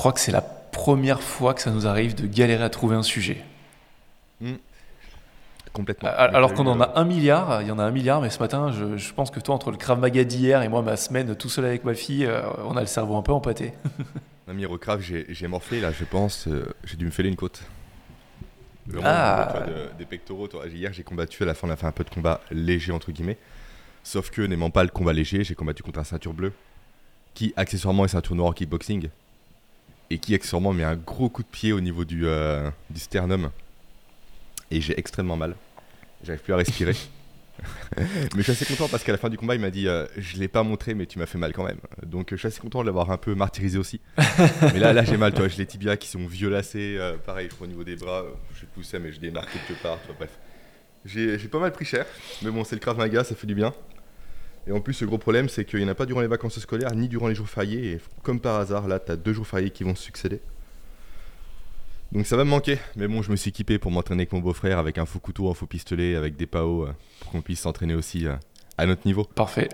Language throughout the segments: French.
crois que c'est la première fois que ça nous arrive de galérer à trouver un sujet. Hmm. Complètement. Alors qu'on en a un milliard, il y en a un milliard, mais ce matin, je, pense que toi, entre le Krav Maga d'hier et moi, ma semaine tout seul avec ma fille, euh, on a le cerveau un peu empâté. Ami Krav, j'ai morflé là, je pense, euh, j'ai dû me fêler une côte. ah. des pectoraux. hier, j'ai combattu, à la fin, on a fait un peu de combat léger, entre guillemets. Sauf que, n'aimant pas le combat léger, j'ai combattu contre un ceinture bleue qui, accessoirement, est ceinture noire en kickboxing et qui, accessoirement, met un gros coup de pied au niveau du, euh, du sternum et j'ai extrêmement mal. J'arrive plus à respirer. mais je suis assez content parce qu'à la fin du combat, il m'a dit euh, Je l'ai pas montré, mais tu m'as fait mal quand même. Donc je suis assez content de l'avoir un peu martyrisé aussi. mais là, là j'ai mal, toi. J'ai les tibias qui sont violacés. Euh, pareil, je crois au niveau des bras, je poussé, mais je les marqué quelque part. bref. J'ai pas mal pris cher. Mais bon, c'est le Krav Maga, ça fait du bien. Et en plus, le gros problème, c'est qu'il n'y en a pas durant les vacances scolaires ni durant les jours fériés. Et comme par hasard, là, tu as deux jours fériés qui vont se succéder. Donc ça va me manquer. Mais bon, je me suis équipé pour m'entraîner avec mon beau-frère, avec un faux couteau, un faux pistolet, avec des PAO, euh, pour qu'on puisse s'entraîner aussi euh, à notre niveau. Parfait.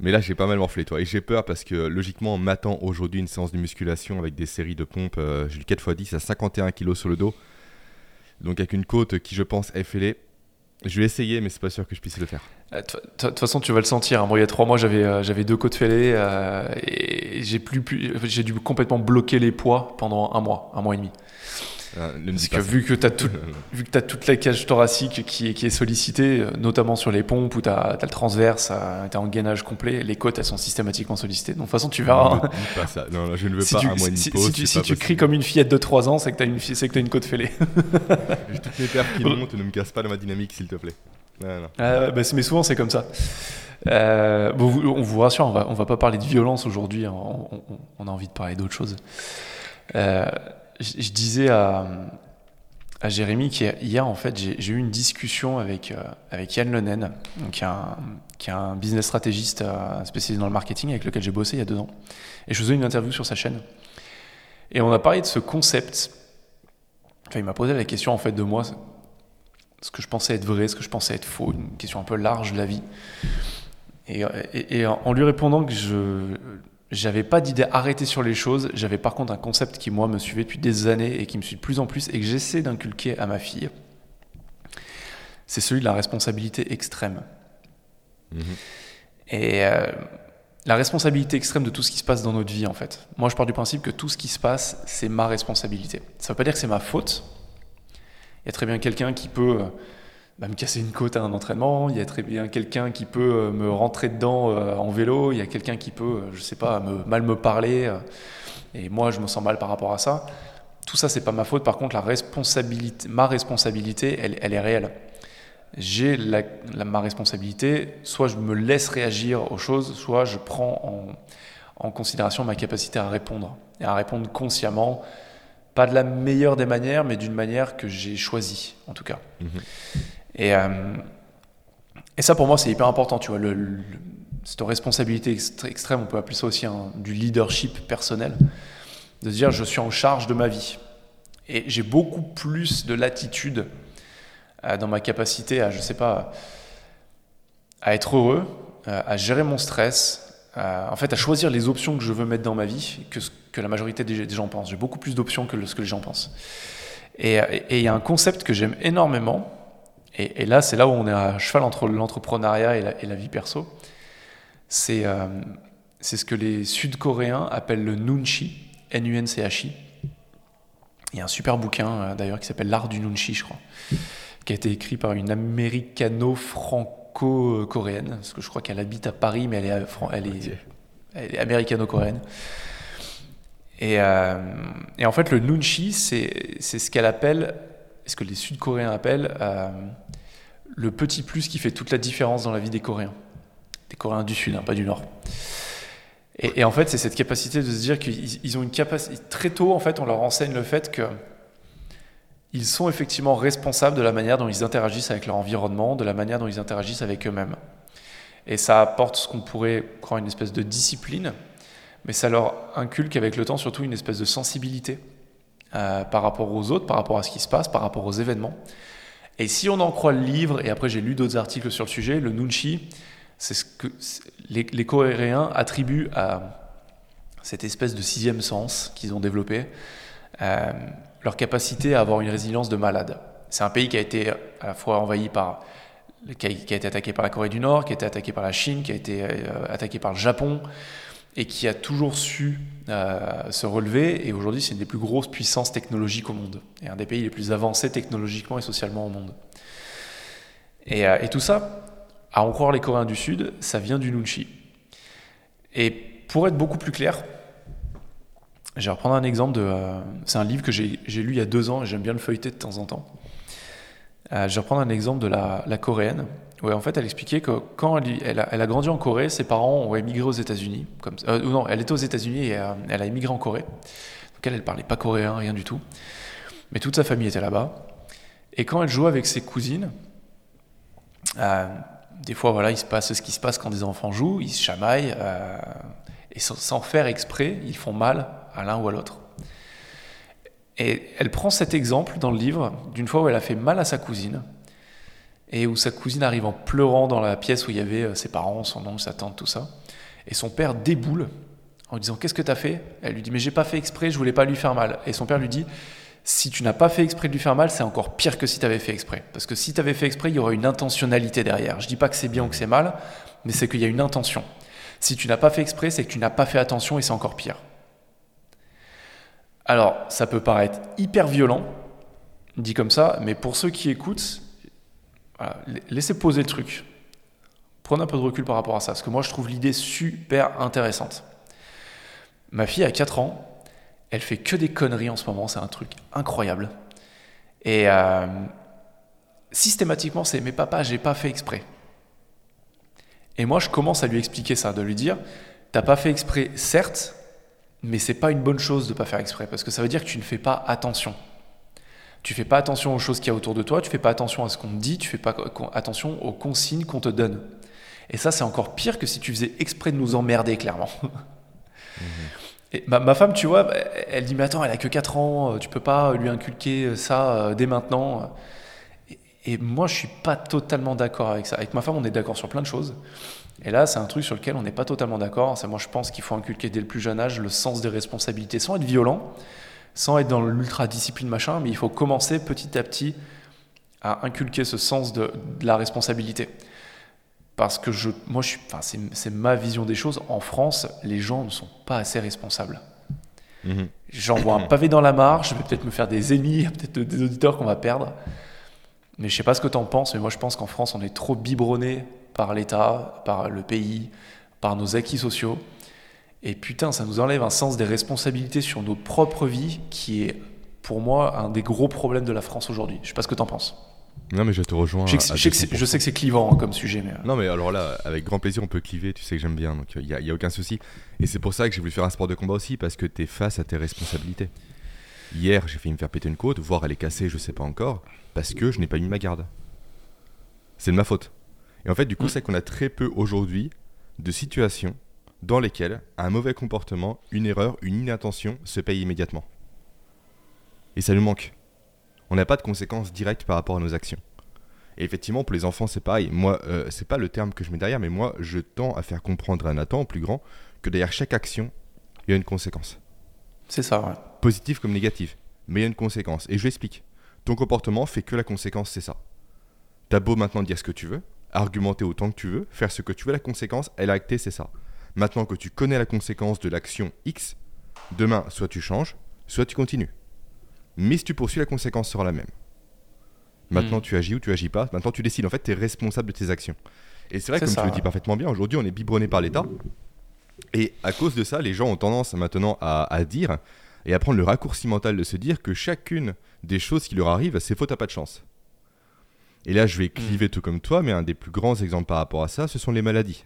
Mais là, j'ai pas mal morflé, toi. Et j'ai peur parce que logiquement, on m'attend aujourd'hui une séance de musculation avec des séries de pompes. Euh, j'ai le 4x10 à 51 kg sur le dos. Donc avec une côte qui, je pense, est fêlée. Je vais essayer, mais c'est pas sûr que je puisse le faire. De toute façon, tu vas le sentir. Hein. il y a trois mois, j'avais j'avais deux côtes fêlées et j'ai plus, j'ai dû complètement bloquer les poids pendant un mois, un mois et demi. Ah, Parce que vu que tu as, tout, vu que as toute la cage thoracique qui est, qui est sollicitée, euh, notamment sur les pompes où tu as, le transverse, euh, tu es en gainage complet, les côtes elles sont systématiquement sollicitées. Donc de toute façon, tu verras. pas ça. Non, je ne veux pas Si, pause, si, tu, si tu cries comme une fillette de 3 ans, c'est que tu as, une, une côte fêlée. J'ai toutes mes perfs qui montent, ne me casse pas dans ma dynamique, s'il te plaît. Ah, bah, mais souvent, c'est comme ça. Euh, on vous rassure, on va, on va pas parler de violence aujourd'hui, hein. on, on, a envie de parler d'autre chose. Euh, je, disais à, Jérémy qu'hier, en fait, j'ai eu une discussion avec, euh, avec Yann Lenen, qui est un, qui est un business stratégiste euh, spécialisé dans le marketing avec lequel j'ai bossé il y a deux ans. Et je faisais une interview sur sa chaîne. Et on a parlé de ce concept. Enfin, il m'a posé la question, en fait, de moi, ce que je pensais être vrai, ce que je pensais être faux, une question un peu large de la vie. Et en lui répondant que je j'avais pas d'idée arrêtée sur les choses. J'avais par contre un concept qui, moi, me suivait depuis des années et qui me suit de plus en plus et que j'essaie d'inculquer à ma fille. C'est celui de la responsabilité extrême. Mhm. Et euh, la responsabilité extrême de tout ce qui se passe dans notre vie, en fait. Moi, je pars du principe que tout ce qui se passe, c'est ma responsabilité. Ça veut pas dire que c'est ma faute. Il y a très bien quelqu'un qui peut euh, bah, me casser une côte à un entraînement, il y a très bien quelqu'un qui peut euh, me rentrer dedans euh, en vélo, il y a quelqu'un qui peut, euh, je sais pas, mal me parler, et moi je me sens mal par rapport à ça. Tout ça, c'est pas ma faute. Par contre, ma responsabilité, elle, est réelle. J'ai ma responsabilité. Soit je me laisse réagir aux choses, soit je prends en, en considération ma capacité à répondre et à répondre consciemment, pas de la meilleure des manières, mais d'une manière que j'ai choisie, en tout cas. Mhm. Et, euh, et ça, pour moi, c'est hyper important. Tu vois, le, cette responsabilité extrême, on peut appeler ça aussi du leadership personnel, de se dire je suis en charge de ma vie. Et j'ai beaucoup plus de latitude euh, dans ma capacité à, je sais pas, à être heureux, euh, à gérer mon stress, en fait, à choisir les options que je veux mettre dans ma vie que ce que la majorité des, gens pensent. J'ai beaucoup plus d'options que ce que les gens pensent. Et il y a un concept que j'aime énormément, et, là, c'est là où on est à cheval entre l'entrepreneuriat et, la, vie perso. Euh, c'est ce que les Sud-Coréens appellent le Nunchi, N-U-N-C-H-I. Il y a un super bouquin euh, d'ailleurs qui s'appelle L'art du Nunchi, je crois, qui a été écrit par une américano-franco-coréenne, parce que je crois qu'elle habite à Paris, mais elle est, elle est, elle est américano-coréenne. Et, euh, et, en fait, le Nunchi, c'est ce qu'elle appelle ce que les Sud-Coréens appellent euh, le petit plus qui fait toute la différence dans la vie des Coréens. Des Coréens du Sud, hein, pas du Nord. Et, en fait, c'est cette capacité de se dire qu'ils ont une capacité. Très tôt, en fait, on leur enseigne le fait que ils sont effectivement responsables de la manière dont ils interagissent avec leur environnement, de la manière dont ils interagissent avec eux-mêmes. Et ça apporte ce qu'on pourrait croire une espèce de discipline, mais ça leur inculque avec le temps surtout une espèce de sensibilité euh, par rapport aux autres, par rapport à ce qui se passe, par rapport aux événements. Et si on en croit le livre, et après j'ai lu d'autres articles sur le sujet, le Nunchi, c'est ce que les, Coréens attribuent à cette espèce de sixième sens qu'ils ont développé, euh, leur capacité à avoir une résilience de malade. C'est un pays qui a été à la fois envahi par qui a, été attaqué par la Corée du Nord, qui a été attaqué par la Chine, qui a été euh, attaqué par le Japon, et qui a toujours su euh, se relever. Et aujourd'hui, c'est une des plus grosses puissances technologiques au monde, et un des pays les plus avancés technologiquement et socialement au monde. Et, et tout ça, à en croire les Coréens du Sud, ça vient du Nunchi. Et pour être beaucoup plus clair, je vais reprendre un exemple de. Euh, c'est un livre que j'ai lu il y a deux ans et j'aime bien le feuilleter de temps en temps. Euh, je vais reprendre un exemple de la, coréenne. Où en fait, elle expliquait que quand elle, a, grandi en Corée, ses parents ont émigré aux États-Unis. Euh, non, elle était aux États-Unis et elle a émigré en Corée. Donc elle, elle parlait pas coréen, rien du tout. Mais toute sa famille était là-bas. Et quand elle jouait avec ses cousines, des fois, voilà, il se passe ce qui se passe quand des enfants jouent, ils se chamaillent, et sans, faire exprès, ils font mal à l'un ou à l'autre. Et elle prend cet exemple dans le livre d'une fois où elle a fait mal à sa cousine et où sa cousine arrive en pleurant dans la pièce où il y avait euh, ses parents, son oncle, sa tante, tout ça. Et son père déboule en lui disant Qu'est-ce que tu as fait? Elle lui dit Mais j'ai pas fait exprès, je voulais pas lui faire mal. Et son père lui dit Si tu n'as pas fait exprès de lui faire mal, c'est encore pire que si tu avais fait exprès. Parce que si tu avais fait exprès, il y aurait une intentionnalité derrière. Je dis pas que c'est bien ou que c'est mal, mais c'est qu'il y a une intention. Si tu n'as pas fait exprès, c'est que tu n'as pas fait attention et c'est encore pire. Alors, ça peut paraître hyper violent, dit comme ça, mais pour ceux qui écoutent, laissez poser le truc. Prenez un peu de recul par rapport à ça, parce que moi je trouve l'idée super intéressante. Ma fille a 4 ans, elle fait que des conneries en ce moment, c'est un truc incroyable. Et euh, systématiquement, c'est mais papa, j'ai pas fait exprès. Et moi, je commence à lui expliquer ça, de lui dire, t'as pas fait exprès, certes, mais c'est pas une bonne chose de pas faire exprès parce que ça veut dire que tu ne fais pas attention. Tu fais pas attention aux choses qu'il y a autour de toi, tu fais pas attention à ce qu'on te dit, tu fais pas attention aux consignes qu'on te donne. Et ça, c'est encore pire que si tu faisais exprès de nous emmerder, clairement. Et ma, femme, tu vois, elle dit Mais attends, elle a que 4 ans, euh, tu peux pas lui inculquer ça euh, dès maintenant. Et, et moi, je suis pas totalement d'accord avec ça. Avec ma femme, on est d'accord sur plein de choses. Et là, c'est un truc sur lequel on n'est pas totalement d'accord. Moi, je pense qu'il faut inculquer dès le plus jeune âge le sens des responsabilités, sans être violent, sans être dans l'ultra-discipline machin, mais il faut commencer petit à petit à inculquer ce sens de, la responsabilité. Parce que je, moi, je suis, enfin, c'est ma vision des choses. En France, les gens ne sont pas assez responsables. Mhm. J'envoie un pavé dans la mare, je vais peut-être me faire des ennemis, peut-être des auditeurs qu'on va perdre. Mais je sais pas ce que tu en penses, mais moi je pense qu'en France, on est trop biberonné par l'État, par le pays, par nos acquis sociaux. Et putain, ça nous enlève un sens des responsabilités sur notre propre vie qui est, pour moi, un des gros problèmes de la France aujourd'hui. Je sais pas ce que tu en penses. Non, mais je te rejoins. Je sais, que c'est clivant hein, comme sujet. Mais... Euh. Non, mais alors là, avec grand plaisir, on peut cliver. Tu sais que j'aime bien, donc il n'y a, a, aucun souci. Et c'est pour ça que j'ai voulu faire un sport de combat aussi, parce que tu es face à tes responsabilités. Hier, j'ai failli me faire péter une côte, voire elle est cassée, je sais pas encore, parce que je n'ai pas mis ma garde. C'est de ma faute. Et en fait, du coup, mm. c'est qu'on a très peu aujourd'hui de situations dans lesquelles un mauvais comportement, une erreur, une inattention se paye immédiatement. Et ça nous manque. On n'a pas de conséquences directes par rapport à nos actions. Et effectivement, pour les enfants, c'est pareil. Moi, euh, c'est pas le terme que je mets derrière, mais moi, je tends à faire comprendre à Nathan, plus grand, que derrière chaque action, il y a une conséquence. C'est ça, ouais. Positive comme négative. Mais il y a une conséquence. Et je l'explique. Ton comportement fait que la conséquence, c'est ça. T'as beau maintenant dire ce que tu veux, argumenter autant que tu veux, faire ce que tu veux, la conséquence, elle a acté, c'est ça. Maintenant que tu connais la conséquence de l'action X, demain, soit tu changes, soit tu continues. Mais si tu poursuis, la conséquence sera la même. Maintenant, hmm. tu agis ou tu agis pas. Maintenant, tu décides. En fait, tu es responsable de tes actions. Et c'est vrai, comme tu le dis parfaitement bien, aujourd'hui, on est biberonné par l'État. Et à cause de ça, les gens ont tendance maintenant à, à, dire et à prendre le raccourci mental de se dire que chacune des choses qui leur arrivent, c'est faute à pas de chance. Et là, je vais cliver mm. tout comme toi, mais un des plus grands exemples par rapport à ça, ce sont les maladies.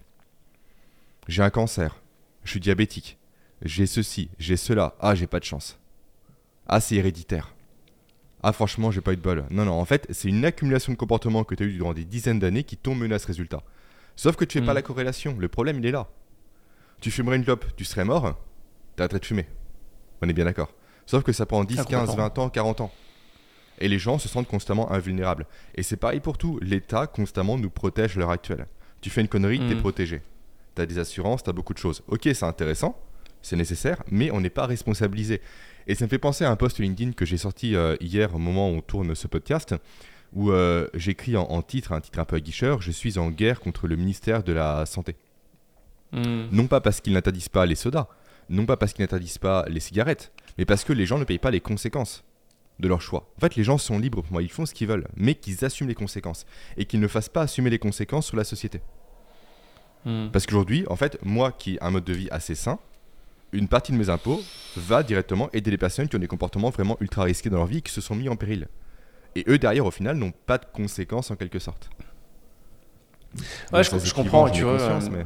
J'ai un cancer, je suis diabétique, j'ai ceci, j'ai cela, ah, j'ai pas de chance. Ah, c'est héréditaire. Ah, franchement, j'ai pas eu de bol. Non, non, en fait, c'est une accumulation de comportements que tu as eu durant des dizaines d'années qui t'ont mené à ce résultat. Sauf que tu fais pas mm. la corrélation, le problème, il est là. Tu fumerais une clope, tu serais mort, t'arrêterais de fumer. On est bien d'accord. Sauf que ça prend 10, 15, 20 ans, 40 ans et les gens se sentent constamment invulnérables. Et c'est pareil pour tout. L'État constamment nous protège à l'heure actuelle. Tu fais une connerie, tu es mm. protégé. Tu as des assurances, tu as beaucoup de choses. Ok, c'est intéressant. c'est nécessaire, mais on n'est pas responsabilisé. Et ça me fait penser à un post LinkedIn que j'ai sorti euh, hier au moment où on tourne ce podcast, où euh, j'écris en, titre, un titre un peu aguicheur, je suis en guerre contre le ministère de la Santé. Hmm. Non pas parce qu'ils n'interdisent pas les sodas, non pas parce qu'ils n'interdisent pas les cigarettes, mais parce que les gens ne payent pas les conséquences de leur choix. En fait, les gens sont libres pour moi, ils font ce qu'ils veulent, mais qu'ils assument les conséquences et qu'ils ne fassent pas assumer les conséquences sur la société. Hmm. Parce qu'aujourd'hui, en fait, moi qui ai un mode de vie assez sain, une partie de mes impôts va directement aider les personnes qui ont des comportements vraiment ultra risqués dans leur vie et qui se sont mis en péril. Et eux, derrière, au final, n'ont pas de conséquences en quelque sorte. Ouais, je, comprends, tu vois. Euh,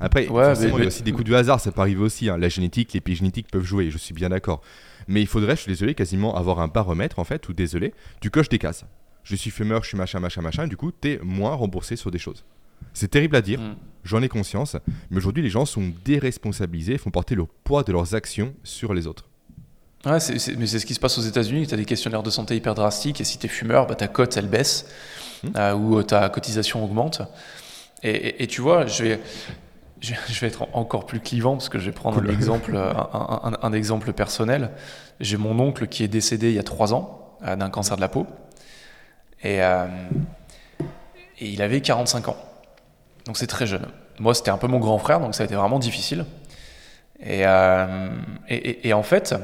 après, il y a aussi des coups de hasard, ça peut arriver aussi. Hein. La génétique, l'épigénétique peuvent jouer, je suis bien d'accord. Mais il faudrait, je suis désolé, quasiment avoir un baromètre, en fait, ou désolé, tu coches des cases. Je suis fumeur, je suis machin, machin, machin, et du coup, tu es moins remboursé sur des choses. C'est terrible à dire, mm. j'en ai conscience, mais aujourd'hui les gens sont déresponsabilisés, font porter le poids de leurs actions sur les autres. Ouais, mais c'est ce qui se passe aux États-Unis. Tu as des questionnaires de santé hyper drastiques et si tu es fumeur, bah, ta cote elle baisse mm. euh, ou ta cotisation augmente. Et, tu vois, je vais, je, vais être encore plus clivant parce que je vais prendre un, exemple, un, exemple personnel. J'ai mon oncle qui est décédé il y a trois ans euh, d'un cancer de la peau et, euh, et il avait 45 ans. Donc c'est très jeune. Moi, c'était un peu mon grand frère, donc ça a été vraiment difficile. Et, euh, et, en fait,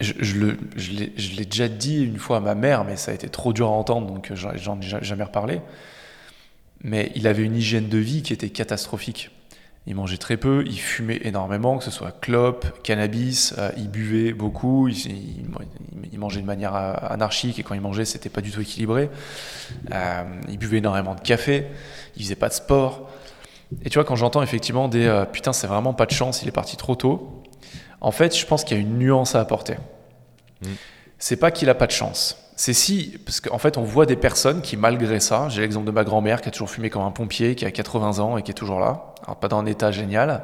je, je l'ai déjà dit une fois à ma mère, mais ça a été trop dur à entendre, donc j'en ai jamais reparlé. Mais il avait une hygiène de vie qui était catastrophique. Il mangeait très peu, il fumait énormément, que ce soit clope, cannabis, euh, il buvait beaucoup, il, mangeait de manière euh, anarchique et quand il mangeait, c'était pas du tout équilibré. Euh, il buvait énormément de café, il faisait pas de sport. Et tu vois, quand j'entends effectivement des putain, c'est vraiment pas de chance, il est parti trop tôt, en fait, je pense qu'il y a une nuance à apporter. Mm. C'est pas qu'il a pas de chance c'est si, parce qu'en fait, on voit des personnes qui, malgré ça, j'ai l'exemple de ma grand-mère qui a toujours fumé comme un pompier, qui a 80 ans et qui est toujours là. Alors, pas dans un état génial,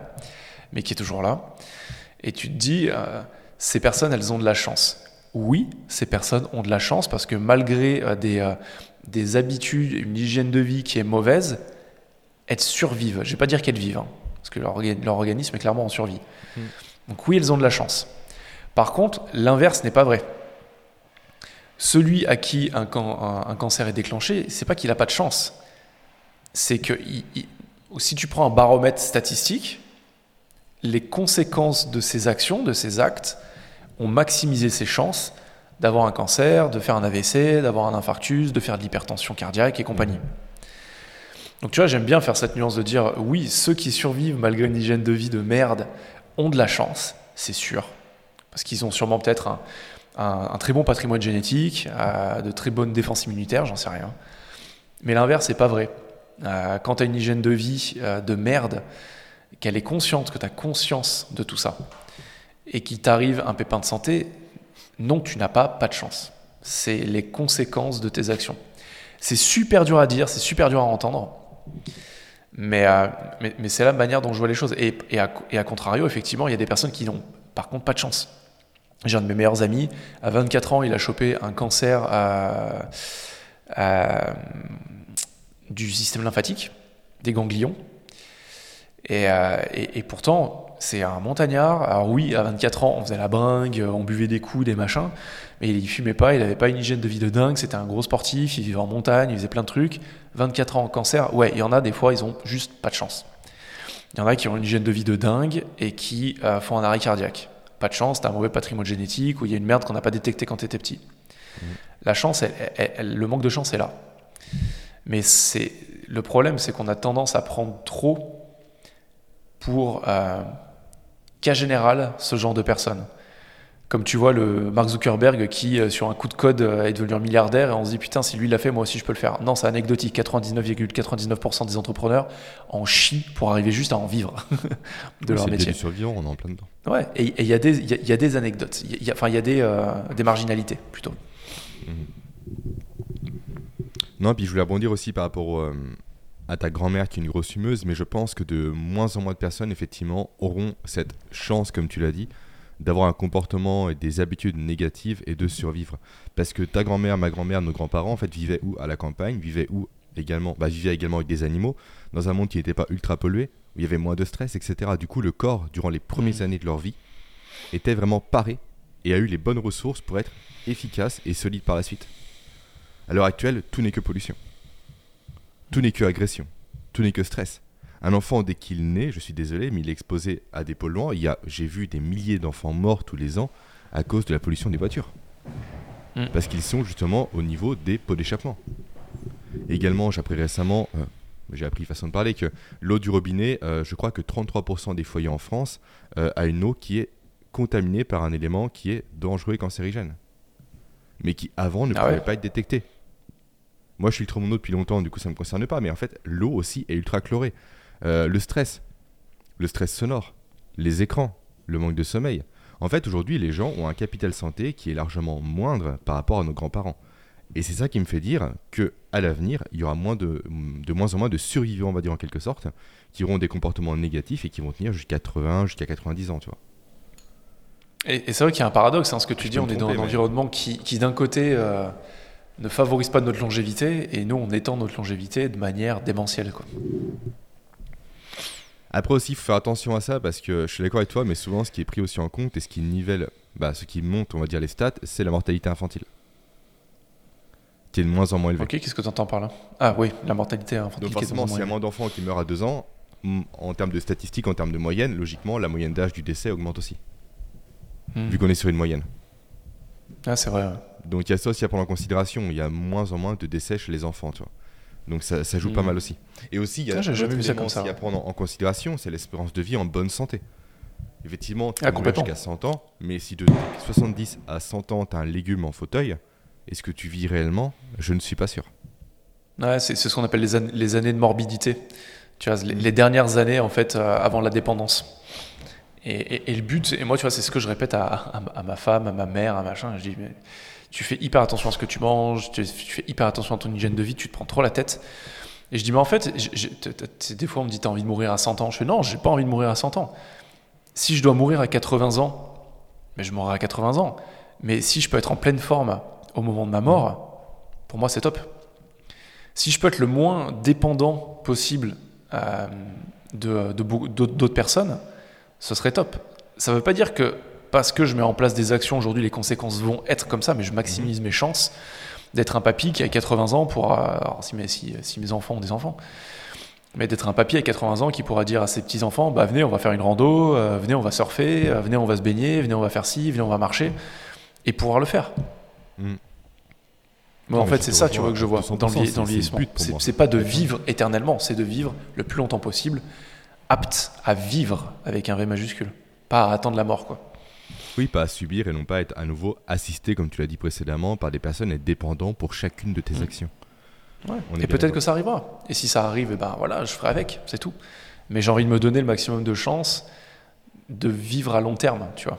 mais qui est toujours là. Et tu te dis, euh, ces personnes, elles ont de la chance. Oui, ces personnes ont de la chance parce que malgré euh, des, euh, des habitudes, une hygiène de vie qui est mauvaise, elles survivent. Je vais pas dire qu'elles vivent, hein, parce que leur, organisme est clairement en survie. Mmh. Donc oui, elles ont de la chance. Par contre, l'inverse n'est pas vrai. Celui à qui un, cancer est déclenché, c'est pas qu'il n'a pas de chance. C'est que si tu prends un baromètre statistique, les conséquences de ses actions, de ses actes, ont maximisé ses chances d'avoir un cancer, de faire un AVC, d'avoir un infarctus, de faire de l'hypertension cardiaque et compagnie. Donc tu vois, j'aime bien faire cette nuance de dire oui, ceux qui survivent malgré une hygiène de vie de merde ont de la chance, c'est sûr. Parce qu'ils ont sûrement peut-être un, un, très bon patrimoine génétique, euh, de très bonnes défenses immunitaires, j'en sais rien. Mais l'inverse, c'est pas vrai. Euh, quand tu as une hygiène de vie euh, de merde, qu'elle est consciente, que tu as conscience de tout ça, et qu'il t'arrive un pépin de santé, non, tu n'as pas, pas de chance. C'est les conséquences de tes actions. C'est super dur à dire, c'est super dur à entendre, mais, mais, c'est la manière dont je vois les choses. Et, à, et à contrario, effectivement, il y a des personnes qui n'ont par contre pas de chance. J'ai un de mes meilleurs amis, à 24 ans, il a chopé un cancer du système lymphatique, des ganglions. Euh, et, pourtant, c'est un montagnard. Alors oui, à 24 ans, on faisait la bringue, on buvait des coups, des machins, mais il fumait pas, il n'avait pas une hygiène de vie de dingue, c'était un gros sportif, il vivait en montagne, il faisait plein de trucs. 24 ans, cancer, ouais, il y en a des fois, ils ont juste pas de chance. Il y en a qui ont une hygiène de vie de dingue et qui euh, font un arrêt cardiaque pas de chance, tu as un mauvais patrimoine génétique ou il y a une merde qu'on n'a pas détectée quand tu étais petit. Mmh. La chance, le manque de chance est là. Mais c'est le problème, c'est qu'on a tendance à prendre trop pour euh, cas général ce genre de personnes. Comme tu vois le Mark Zuckerberg qui, euh, sur un coup de code, euh, est devenu un milliardaire et on se dit putain, si lui l'a fait, moi aussi je peux le faire. Non, c'est anecdotique. 99,99% des entrepreneurs en chient pour arriver juste à en vivre de leur métier. C'est on est en plein dedans. Ouais, et il y, a des, y, a des anecdotes. Y enfin, il y a des, euh, des marginalités plutôt. Mmh. Non, puis je voulais rebondir aussi par rapport à ta grand-mère qui est une grosse fumeuse, mais je pense que de moins en moins de personnes, effectivement, auront cette chance, comme tu l'as dit, d'avoir un comportement et des habitudes négatives et de survivre. Parce que ta grand-mère, ma grand-mère, nos grands-parents, en fait, vivaient où À la campagne, vivaient où également bah, Vivaient également avec des animaux, dans un monde qui n'était pas ultra pollué, où il y avait moins de stress, etc. Du coup, le corps, durant les premières Mm. années de leur vie, était vraiment paré et a eu les bonnes ressources pour être efficace et solide par la suite. À l'heure actuelle, tout n'est que pollution. Tout n'est que agression. Tout n'est que stress. Un enfant, dès qu'il naît, je suis désolé, mais il est exposé à des polluants. Il y a, j'ai vu des milliers d'enfants morts tous les ans à cause de la pollution des voitures. Mm. Parce qu'ils sont justement au niveau des pots d'échappement. Également, j'ai appris récemment, euh, j'ai appris façon de parler, que l'eau du robinet, euh, je crois que 33% des foyers en France euh, a une eau qui est contaminée par un élément qui est dangereux et cancérigène. Mais qui avant ne Ah pouvait ouais pas être détecté. Moi, je filtre mon eau depuis longtemps, du coup, ça ne me concerne pas. Mais en fait, l'eau aussi est ultra chlorée. Euh, le stress, le stress sonore, les écrans, le manque de sommeil. En fait, aujourd'hui, les gens ont un capital santé qui est largement moindre par rapport à nos grands-parents. Et c'est ça qui me fait dire que à l'avenir, il y aura moins de, de moins en moins de survivants, on va dire en quelque sorte, qui auront des comportements négatifs et qui vont tenir jusqu'à 80, jusqu'à 90 ans, tu vois. Et, et c'est vrai qu'il y a un paradoxe, hein, ce que tu Je dis, on est dans un mais- environnement qui, qui d'un côté, euh, ne favorise pas notre longévité, et nous, on étend notre longévité de manière démentielle. Quoi. Après aussi, il faut faire attention à ça parce que je suis d'accord avec toi, mais souvent, ce qui est pris aussi en compte et ce qui nivelle, bah, ce qui monte, on va dire, les stats, c'est la mortalité infantile. Qui est de moins en moins élevée. Ok, qu'est-ce que tu entends par là? Ah oui, la mortalité infantile Donc forcément, s'il y a moins d'enfants qui meurent à 2 ans, mm, en termes de statistiques, en termes de moyenne, logiquement, la moyenne d'âge du décès augmente aussi, élevée. vu qu'on est sur une moyenne. Hmm. Ah, c'est vrai. ouais. Donc il y a ça aussi à prendre en considération. Il y a moins en moins de décès chez les enfants, tu vois. Donc ça, ça joue pas Mm. mal aussi. Et aussi, il y a Ah, un jamais autre vu ça élément comme ça, aussi à prendre en considération, c'est l'espérance de vie en bonne santé. Effectivement, tu Ah, jusqu'à 100 ans, mais si de 70 à 100 ans, tu as un légume en fauteuil, est-ce que tu vis réellement? Je ne suis pas sûr. Ouais, c'est c'est ce qu'on appelle les, an- les années de morbidité. Tu vois, les, les dernières années, en fait, euh, avant la dépendance. Et, et- et le but, et moi, tu vois, c'est ce que je répète à, à- à ma femme, à ma mère, à machin. Je dis, mais tu fais hyper attention à ce que tu manges, tu, fais hyper attention à ton hygiène de vie, tu te prends trop la tête. Et je dis, mais en fait, t- des fois, on me dit, t'as envie de mourir à 100 ans. Je fais, non, j'ai pas envie de mourir à 100 ans. Si je dois mourir à 80 ans, mais je mourrai à 80 ans. Mais si je peux être en pleine forme au moment de ma mort, pour moi, c'est top. Si je peux être le moins dépendant possible euh, de, d'autres personnes, ce serait top. Ça ne veut pas dire que parce que je mets en place des actions aujourd'hui, les conséquences vont être comme ça, mais je maximise mes chances d'être un papy qui a 80 ans pour. alors, si, mes, si, si mes enfants ont des enfants, mais d'être un papy à 80 ans qui pourra dire à ses petits-enfants bah, Venez, on va faire une rando, euh, venez, on va surfer, euh, venez, on va se baigner, venez, on va faire ci, venez, on va marcher, et pouvoir le faire. Mm. Moi, Non, en fait, c'est ça, tu vois, que je vois 200%, dans le, dans le vieillissement. c'est pas de vivre éternellement, c'est de vivre le plus longtemps possible, apte à vivre avec un V majuscule, pas à attendre la mort, quoi. Oui, pas à subir et non pas être à nouveau assisté, comme tu l'as dit précédemment, par des personnes et dépendant pour chacune de tes Mm. actions. On Et peut-être que ça arrivera. Et si ça arrive, eh ben voilà, je ferai avec, c'est tout. Mais j'ai envie de me donner le maximum de chances de vivre à long terme, tu vois.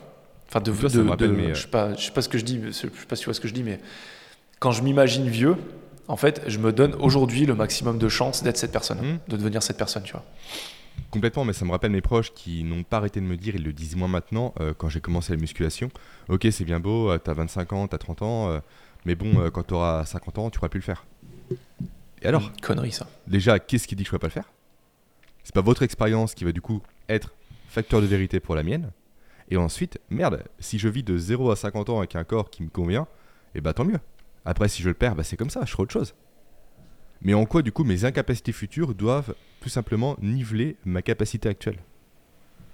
Enfin, de, de- rappelle de- euh, je sais pas, je sais pas ce que je dis, je sais pas si tu vois ce que je dis, mais quand je m'imagine vieux, en fait, je me donne aujourd'hui le maximum de chances d'être cette personne, Mm. de devenir cette personne, tu vois. Complètement, mais ça me rappelle mes proches qui n'ont pas arrêté de me dire, ils le disent moi maintenant, euh, quand j'ai commencé la musculation. Ok, c'est bien beau, euh, t'as 25 ans, t'as 30 ans, euh, mais bon, quand t'auras 50 ans, tu pourras plus le faire. Et alors, Connerie, ça. déjà, qu'est-ce qui dit que je ne pourrais pas le faire? C'est pas votre expérience qui va du coup être facteur de vérité pour la mienne. Et ensuite, merde, si je vis de 0 à 50 ans avec un corps qui me convient, et bah tant mieux. Après, si je le perds, bah c'est comme ça, je ferai autre chose. Mais en quoi, du coup, mes incapacités futures doivent tout simplement niveler ma capacité actuelle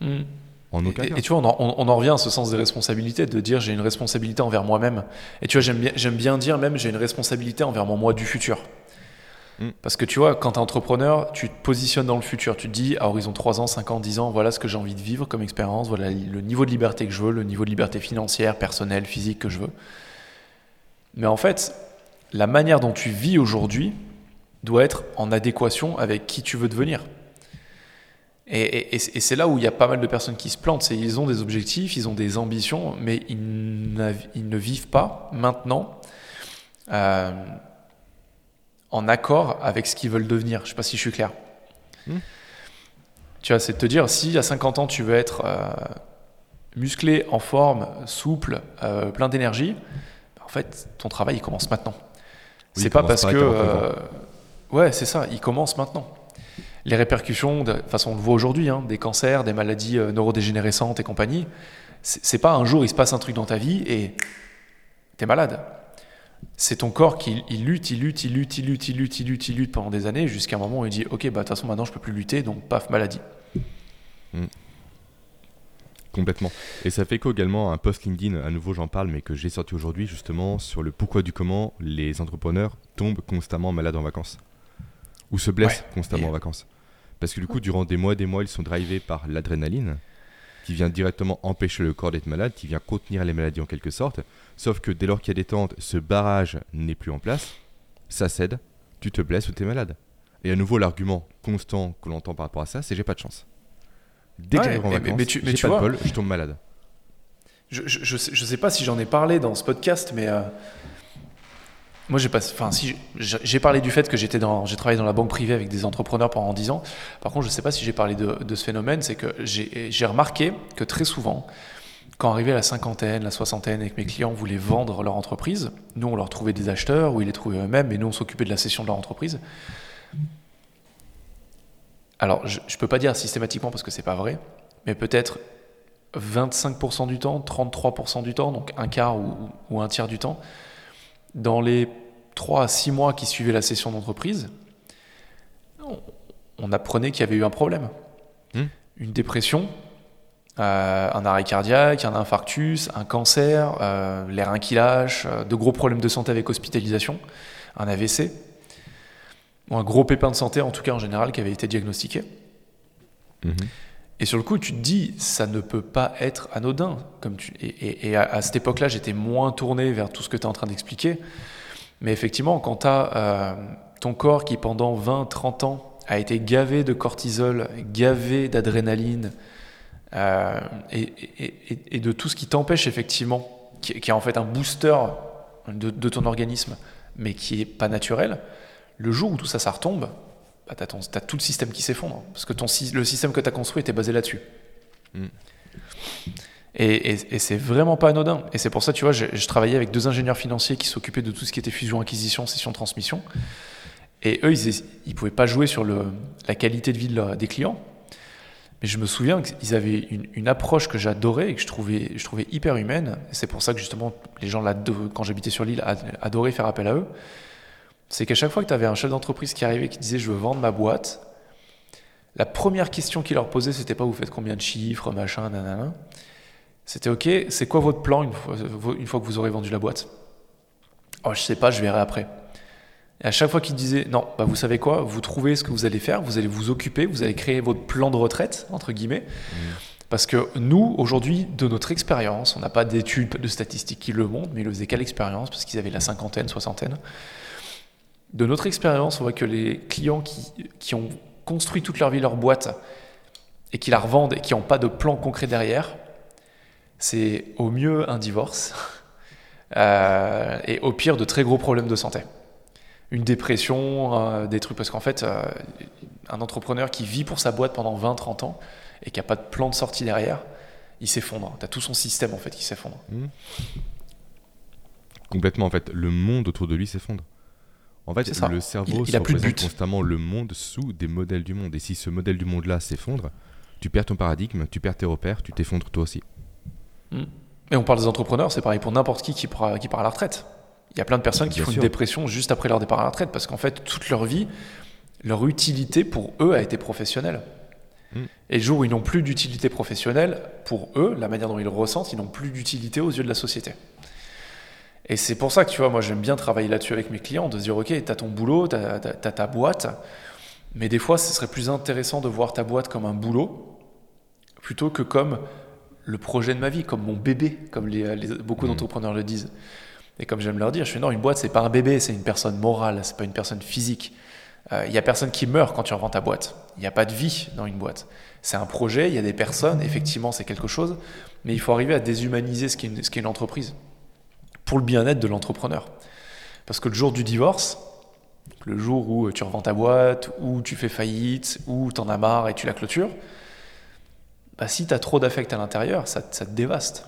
Mm. En aucun Et, cas. et tu vois, on en, on- on en revient à ce sens des responsabilités, de dire j'ai une responsabilité envers moi-même. Et tu vois, j'aime bien, j'aime bien dire même j'ai une responsabilité envers mon moi du futur. Mm. Parce que tu vois, quand tu es entrepreneur, tu te positionnes dans le futur. Tu te dis à horizon 3 ans, 5 ans, 10 ans, voilà ce que j'ai envie de vivre comme expérience, voilà le niveau de liberté que je veux, le niveau de liberté financière, personnelle, physique que je veux. Mais en fait, la manière dont tu vis aujourd'hui doit être en adéquation avec qui tu veux devenir. Et, et- et c'est- là où il y a pas mal de personnes qui se plantent. C'est ils ont des objectifs, ils ont des ambitions, mais ils, ne vivent pas maintenant euh, en accord avec ce qu'ils veulent devenir. Je sais pas si je suis clair. Hmm. Tu vois, c'est de te dire si à 50 ans tu veux être euh, musclé, en forme, souple, euh, plein d'énergie, en fait ton travail il commence maintenant. Oui, c'est pas parce que 49 ans. Ouais c'est ça, il commence maintenant. les répercussions, de façon on le voit aujourd'hui, hein, des cancers, des maladies euh, neurodégénérescentes et compagnie, c'est pas un jour il se passe un truc dans ta vie et t'es malade. C'est ton corps qui lutte, il lutte, il lutte, il lutte, il lutte, il lutte, il lutte pendant des années jusqu'à un moment où il dit ok bah de toute façon maintenant je peux plus lutter donc paf maladie. Complètement. Et ça fait quoi également un post LinkedIn, à nouveau j'en parle, mais que j'ai sorti aujourd'hui justement sur le pourquoi du comment les entrepreneurs tombent constamment malades en vacances. Ou se blessent Ouais. constamment Et- en vacances. Parce que du coup, durant des mois et des mois, ils sont drivés par l'adrénaline, qui vient directement empêcher le corps d'être malade, qui vient contenir les maladies en quelque sorte. Sauf que dès lors qu'il y a des tentes, ce barrage n'est plus en place, ça cède, tu te blesses ou tu es malade. Et à nouveau, l'argument constant que l'on entend par rapport à ça, c'est j'ai pas de chance. Dès que Ouais, j'arrive en mais- vacances, mais tu- mais j'ai pas vois- de bol, je tombe malade. Je, je, je sais, je sais pas si j'en ai parlé dans ce podcast, mais euh, moi j'ai pas, j'ai parlé du fait que j'étais dans, j'ai travaillé dans la banque privée avec des entrepreneurs pendant 10 ans. Par contre, je sais pas si j'ai parlé de, ce phénomène, c'est que j'ai remarqué que très souvent, quand arrivé à la cinquantaine, la soixantaine, et que mes clients voulaient vendre leur entreprise, nous on leur trouvait des acheteurs ou ils les trouvaient eux-mêmes, mais nous on s'occupait de la cession de leur entreprise. Alors, je, je peux pas dire systématiquement parce que c'est pas vrai, mais peut-être 25% du temps, 33% du temps, donc un quart ou un tiers du temps, dans les 3 à 6 mois qui suivaient la session d'entreprise, on, apprenait qu'il y avait eu un problème. Hmm. Une dépression, euh, un arrêt cardiaque, un infarctus, un cancer, euh, les reins qui lâchent, euh, de gros problèmes de santé avec hospitalisation, un AVC, ou un gros pépin de santé en tout cas en général qui avait été diagnostiqué. Mhm. Et sur le coup, tu te dis, ça ne peut pas être anodin. Comme tu... Et, et- et à, à cette époque-là, j'étais moins tourné vers tout ce que tu es en train d'expliquer. Mais effectivement, quand tu as ton corps qui, pendant 20, 30 ans, a été gavé de cortisol, gavé d'adrénaline, euh, et, de tout ce qui t'empêche, effectivement, qui, est en fait un booster de, ton organisme, mais qui est pas naturel, le jour où tout ça, ça retombe, bah, tu as, tout le système qui s'effondre. Parce que le système que tu as construit était basé là-dessus. Mm. Et, c'est vraiment pas anodin. Et c'est pour ça, tu vois, je, travaillais avec deux ingénieurs financiers qui s'occupaient de tout ce qui était fusion-acquisition, session-transmission. Et eux, ils, ils pouvaient pas jouer sur la qualité de vie des clients. Mais je me souviens qu'ils avaient une, approche que j'adorais et que je trouvais, hyper humaine. C'est pour ça que justement, les gens, quand j'habitais sur l'île, ad- adoraient faire appel à eux. C'est qu'à chaque fois que tu avais un chef d'entreprise qui arrivait et qui disait je veux vendre ma boîte, la première question qu'il leur posait, c'était pas vous faites combien de chiffres, machin, nanana. C'était ok, c'est quoi votre plan une fois, une fois que vous aurez vendu la boîte? Oh, je sais pas, je verrai après. Et à chaque fois qu'il disait non, bah vous savez quoi, vous trouvez ce que vous allez faire, vous allez vous occuper, vous allez créer votre plan de retraite, entre guillemets. Parce que nous, aujourd'hui, de notre expérience, on n'a pas d'études, de statistiques qui le montrent, mais ils le faisaient qu'à l'expérience, parce qu'ils avaient la cinquantaine, soixantaine. De notre expérience, on voit que les clients qui, qui ont construit toute leur vie leur boîte et qui la revendent et qui n'ont pas de plan concret derrière, c'est au mieux un divorce euh, et au pire de très gros problèmes de santé. Une dépression, euh, des trucs, parce qu'en fait, euh, un entrepreneur qui vit pour sa boîte pendant 20-30 ans et qui n'a pas de plan de sortie derrière, il s'effondre. Tu as tout son système en fait qui s'effondre. Complètement, en fait, le monde autour de lui s'effondre. En fait, le cerveau Il- il se a plus de représente but. constamment le monde sous des modèles du monde. Et si ce modèle du monde-là s'effondre, tu perds ton paradigme, tu perds tes repères, tu t'effondres toi aussi. Et on parle des entrepreneurs, c'est pareil pour n'importe qui qui part, qui part à la retraite. Il y a plein de personnes qui Bien font sûr. une dépression juste après leur départ à la retraite parce qu'en fait, toute leur vie, leur utilité pour eux a été professionnelle. Mm. Et le jour où ils n'ont plus d'utilité professionnelle, pour eux, la manière dont ils le ressentent, ils n'ont plus d'utilité aux yeux de la société. Et c'est pour ça que tu vois, moi j'aime bien travailler là-dessus avec mes clients, de se dire, ok, tu as ton boulot, tu as, ta boîte, mais des fois, ce serait plus intéressant de voir ta boîte comme un boulot, plutôt que comme le projet de ma vie, comme mon bébé, comme les, les- beaucoup Mhm. d'entrepreneurs le disent. Et comme j'aime leur dire, je fais non, une boîte, c'est pas un bébé, c'est une personne morale, c'est pas une personne physique. Euh, Il y a personne qui meurt quand tu revends ta boîte. Il n'y a pas de vie dans une boîte. C'est un projet, il y a des personnes, effectivement, c'est quelque chose, mais il faut arriver à déshumaniser ce qu'est une, ce qu'est une entreprise pour le bien-être de l'entrepreneur. Parce que le jour du divorce, le jour où tu revends ta boîte, où tu fais faillite, où tu en as marre et tu la clôtures, bah, si tu as trop d'affect à l'intérieur, ça, ça te dévaste.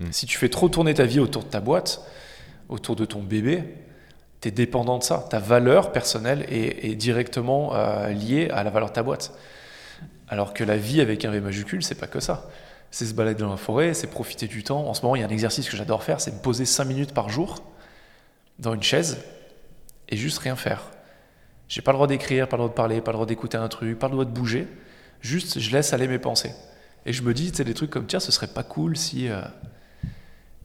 Mm. Si tu fais trop tourner ta vie autour de ta boîte, autour de ton bébé, Tu es dépendant de ça. Ta valeur personnelle est, directement euh, liée à la valeur de ta boîte. Alors que la vie avec un V majuscule, c'est pas que ça. C'est se balader dans la forêt, c'est profiter du temps. En ce moment, il y a un exercice que j'adore faire, c'est me poser 5 minutes par jour dans une chaise et juste rien faire. J'ai pas le droit d'écrire, pas le droit de parler, pas le droit d'écouter un truc, pas le droit de bouger. Juste, je laisse aller mes pensées. Et je me dis, c'est des trucs comme, tiens, ce serait pas cool si, euh,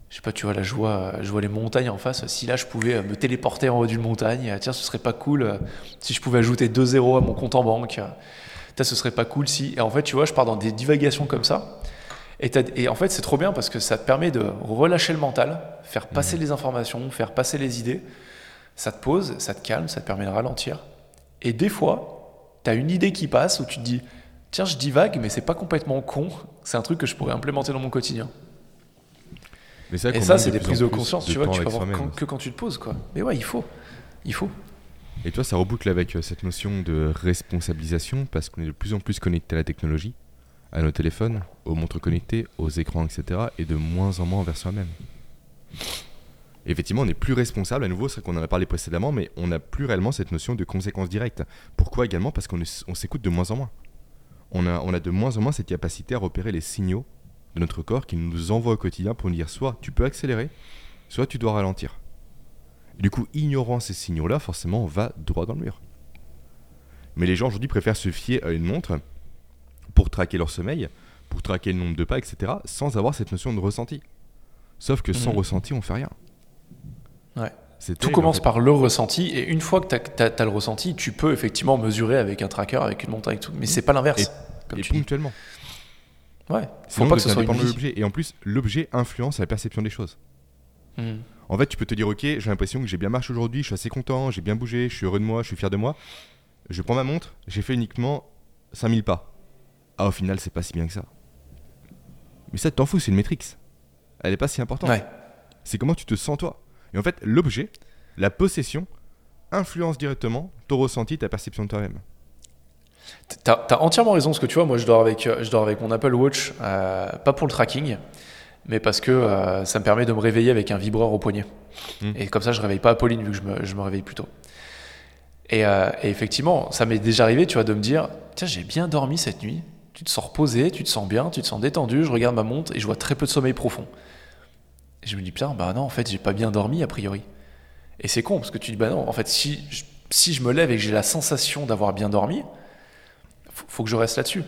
je sais pas, tu vois, là, je vois, je vois les montagnes en face. Si là, je pouvais me téléporter en haut d'une montagne, tiens, ce serait pas cool euh, si je pouvais ajouter 2 zéros à mon compte en banque. Tiens, ce serait pas cool si. Et en fait, tu vois, je pars dans des divagations comme ça. Et, et en fait, c'est trop bien parce que ça te permet de relâcher le mental, faire passer mmh. les informations, faire passer les idées. Ça te pose, ça te calme, ça te permet de ralentir. Et des fois, tu as une idée qui passe où tu te dis Tiens, je divague, mais c'est pas complètement con. C'est un truc que je pourrais implémenter dans mon quotidien. Mais et ça, c'est des prises de conscience, tu vois, que tu peux avoir que quand tu te poses, quoi. Mais ouais, il faut. Il faut. Et toi, ça reboucle avec euh, cette notion de responsabilisation, parce qu'on est de plus en plus connecté à la technologie, à nos téléphones, aux montres connectées, aux écrans, etc., et de moins en moins envers soi-même. Effectivement, on est plus responsable, à nouveau, c'est qu'on en a parlé précédemment, mais on n'a plus réellement cette notion de conséquence directe. Pourquoi également? Parce qu'on s'écoute de moins en moins. On a, on a de moins en moins cette capacité à repérer les signaux de notre corps qui nous envoie au quotidien pour nous dire soit tu peux accélérer, soit tu dois ralentir. du coup, ignorant ces signaux-là, forcément, on va droit dans le mur. Mais les gens aujourd'hui préfèrent se fier à une montre pour traquer leur sommeil, pour traquer le nombre de pas, etc., sans avoir cette notion de ressenti. Sauf que sans mmh. ressenti, on fait rien. Ouais. Tout commence par le ressenti, et une fois que tu as, le ressenti, tu peux effectivement mesurer avec un tracker, avec une montre, avec tout. Mais c'est pas l'inverse. Et, ponctuellement. Ouais, faut pas que ce soit une l'objet. Et en plus, l'objet influence la perception des choses. Hmm. En fait, tu peux te dire, ok, j'ai l'impression que j'ai bien marché aujourd'hui, je suis assez content, j'ai bien bougé, je suis heureux de moi, je suis fier de moi. Je prends ma montre, j'ai fait uniquement 5000 pas. Ah, au final, c'est pas si bien que ça. Mais ça, t'en fous, c'est une métrique. Elle est pas si importante. Ouais. C'est comment tu te sens toi. Et en fait, l'objet, la possession, influence directement ton ressenti, ta perception de toi-même. T'as as entièrement raison, ce que tu vois, moi je dors avec, euh, je dors avec mon Apple Watch, euh, pas pour le tracking, mais parce que euh, ça me permet de me réveiller avec un vibreur au poignet. Hmm. Et comme ça, je réveille pas Apolline vu que je me, je me réveille plus tôt. Et, et effectivement, ça m'est déjà arrivé, tu vois, de me dire, tiens, j'ai bien dormi cette nuit, tu te sens reposé, tu te sens bien, tu te sens détendu, je regarde ma montre et je vois très peu de sommeil profond. Et je me dis, putain, bah non, en fait, j'ai pas bien dormi a priori. Et c'est con, parce que tu dis, bah non, en fait, si, si je me lève et que j'ai la sensation d'avoir bien dormi, faut, faut que je reste là-dessus.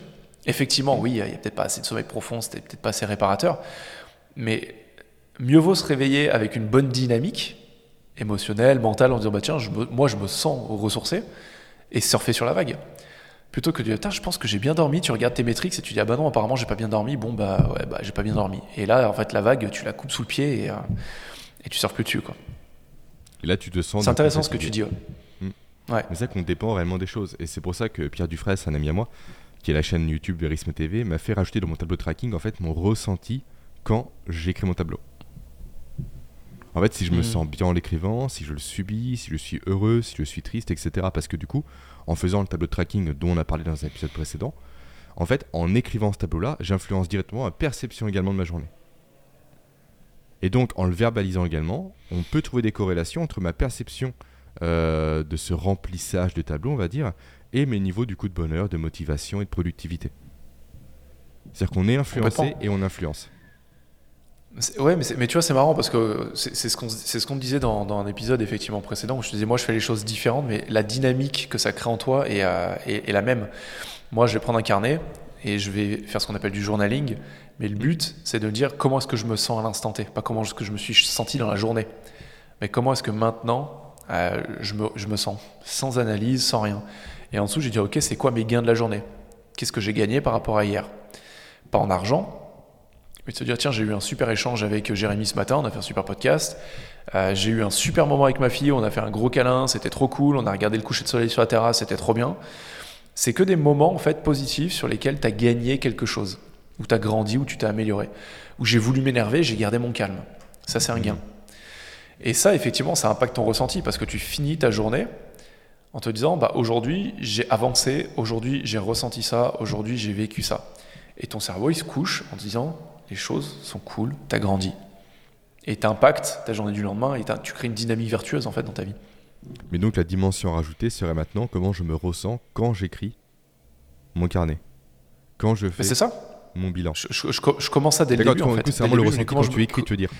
Effectivement, oui, il n'y a, peut-être pas assez de sommeil profond, c'était peut-être pas assez réparateur, mais mieux vaut se réveiller avec une bonne dynamique émotionnelle, mentale, en disant, bah tiens, je moi je me sens ressourcé, et surfer sur la vague. Plutôt que de dire, je pense que j'ai bien dormi, tu regardes tes métriques et tu dis, ah bah non, apparemment j'ai pas bien dormi, bon bah ouais, bah j'ai pas bien dormi. Et là, en fait, la vague, tu la coupes sous le pied et, euh, et tu surfes plus dessus, quoi. Et là, tu te sens. C'est intéressant ce que tu dis, ouais. Ouais. C'est ça qu'on dépend réellement des choses. Et c'est pour ça que Pierre Dufresne, un ami à moi, qui est la chaîne YouTube Verisme TV, m'a fait rajouter dans mon tableau de tracking, en fait, mon ressenti quand j'écris mon tableau. En fait, si je me hmm. sens bien en l'écrivant, si je le subis, si je suis heureux, si je suis triste, etc. Parce que du coup, en faisant le tableau de tracking dont on a parlé dans un épisode précédent, en fait, en écrivant ce tableau-là, j'influence directement la perception également de ma journée. Et donc, en le verbalisant également, on peut trouver des corrélations entre ma perception euh, de ce remplissage de tableau, on va dire, et mes niveaux du coup de bonheur, de motivation et de productivité. C'est-à-dire qu'on est influencé et on influence. Ouais, mais, mais, tu vois, c'est marrant parce que c'est ce qu'on ce disait dans, dans, un épisode effectivement précédent où je te disais, moi je fais les choses différentes, mais la dynamique que ça crée en toi est, euh, est, la même. Moi, je vais prendre un carnet et je vais faire ce qu'on appelle du journaling, mais le but, c'est de dire comment est-ce que je me sens à l'instant T, pas comment est-ce que je me suis senti dans la journée, mais comment est-ce que maintenant euh, je, me, je me sens, sans analyse, sans rien. Et en dessous, j'ai dit, ok, c'est quoi mes gains de la journée? Qu'est-ce que j'ai gagné par rapport à hier? Pas en argent, mais de se dire, tiens, j'ai eu un super échange avec Jérémy ce matin, on a fait un super podcast. Euh, j'ai eu un super moment avec ma fille, on a fait un gros câlin, c'était trop cool, on a regardé le coucher de soleil sur la terrasse, c'était trop bien. C'est que des moments en fait positifs sur lesquels tu as gagné quelque chose, où tu as grandi, où tu t'es amélioré, où j'ai voulu m'énerver, j'ai gardé mon calme. Ça, c'est un gain. Et ça, effectivement, ça impacte ton ressenti parce que tu finis ta journée en te disant bah, aujourd'hui, j'ai avancé, aujourd'hui, j'ai ressenti ça, aujourd'hui, j'ai vécu ça. Et ton cerveau, il se couche en te disant les choses sont cool, tu as grandi. Et tu impactes ta journée du lendemain et tu crées une dynamique vertueuse en fait dans ta vie. Mais donc la dimension à rajouter serait maintenant comment je me ressens quand j'écris mon carnet. Quand je fais ça. mon bilan. Je, je- je- je commence ça dès le début du en fait. coup, c'est vraiment le ressenti quand tu écris, tu veux dire.